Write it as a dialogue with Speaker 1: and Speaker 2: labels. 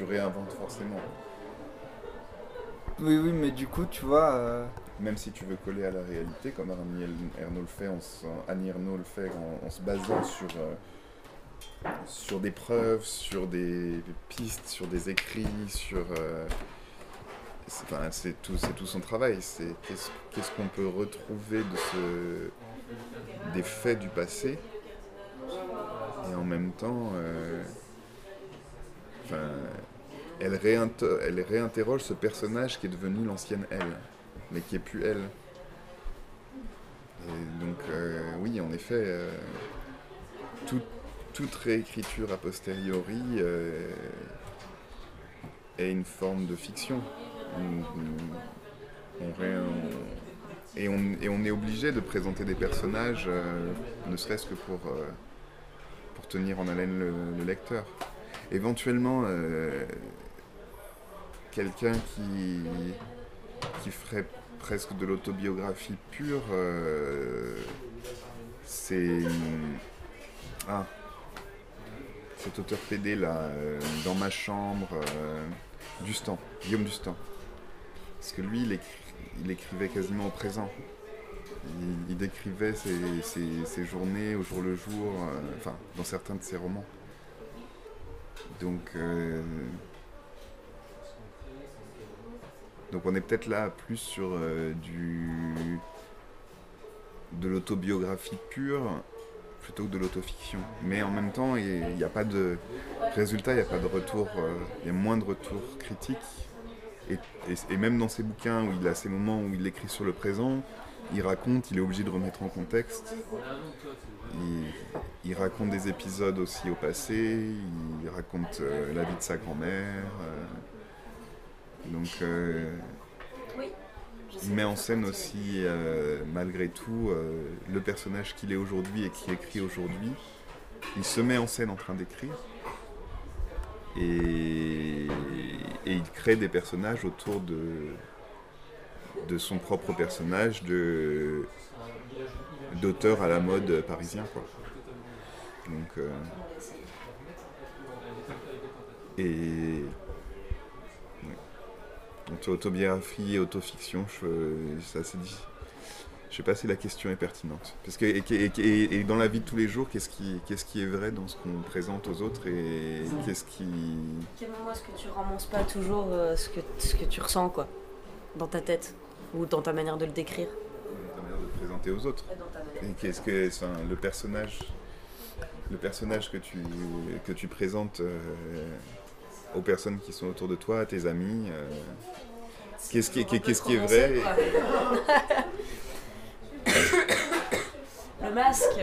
Speaker 1: tu réinventes forcément.
Speaker 2: Oui, oui, mais du coup, tu vois. euh,
Speaker 1: Même si tu veux coller à la réalité, comme Annie Ernaux le fait, en se- Annie Ernaux le fait en, en se basant sur, euh, sur des preuves, sur des pistes, sur des écrits, sur. euh, c'est enfin, c'est tout, c'est tout son travail. C'est qu'est-ce qu'est-ce qu'on peut retrouver de ce, des faits du passé et en même temps. enfin, elle, réinter- elle réinterroge ce personnage qui est devenu l'ancienne elle, mais qui est plus elle. Et donc, euh, oui, en effet, euh, tout- toute réécriture a posteriori euh, est une forme de fiction. Et, on, est obligé de présenter des personnages, ne serait-ce que pour, tenir en haleine le, le lecteur. Éventuellement, quelqu'un qui, ferait presque de l'autobiographie pure, euh, c'est. Ah, cet auteur PD là, euh, dans ma chambre, euh, Dustan, Guillaume Dustan. Parce que lui, il, écri- il écrivait quasiment au présent. Il, décrivait ses, ses- ses journées au jour le jour, euh, enfin, dans certains de ses romans. Donc, euh, donc on est peut-être là plus sur euh, du de l'autobiographie pure plutôt que de l'autofiction. Mais en même temps, il n'y a pas de résultat, il n'y a pas de retour, euh, il y a moins de retours critiques. Et, même dans ses bouquins où il a ces moments où il écrit sur le présent, il raconte, il est obligé de remettre en contexte. Il, raconte des épisodes aussi au passé, il raconte euh, la vie de sa grand-mère. Donc, euh, il met en scène aussi, euh, malgré tout, euh, le personnage qu'il est aujourd'hui et qui écrit aujourd'hui. Il se met en scène en train d'écrire. Et, et il crée des personnages autour de, de son propre personnage, de, d'auteur à la mode parisien. Quoi. Donc, et. Donc, autobiographie et autofiction, je, c'est assez difficile. Je sais pas si la question est pertinente. Parce que, et, et- et- et dans la vie de tous les jours, qu'est-ce qui, qu'est-ce qui est vrai dans ce qu'on présente aux autres et qu'est-ce qui.
Speaker 3: Quel moment est-ce que tu ramasses pas toujours euh, ce, que, ce que tu ressens, quoi Dans ta tête Ou dans ta manière de le décrire?
Speaker 1: Ta manière de te présenter aux autres
Speaker 3: Dans.
Speaker 1: Et qu'est-ce que enfin, le personnage, le personnage que tu que tu présentes euh, aux personnes qui sont autour de toi, à tes amis, euh, qu'est-ce qui, est- qu'est-ce qui est vrai
Speaker 3: Le masque